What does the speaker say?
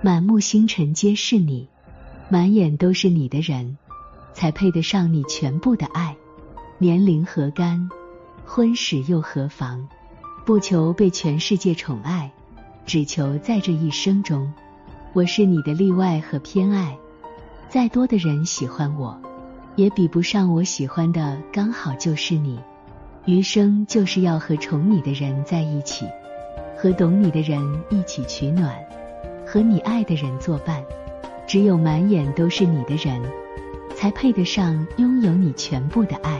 满目星辰皆是你，满眼都是你的人，才配得上你全部的爱。年龄何干，婚史又何妨？不求被全世界宠爱，只求在这一生中，我是你的例外和偏爱。再多的人喜欢我，也比不上我喜欢的刚好就是你。余生就是要和宠你的人在一起，和懂你的人一起取暖，和你爱的人作伴。只有满眼都是你的人，才配得上拥有你全部的爱。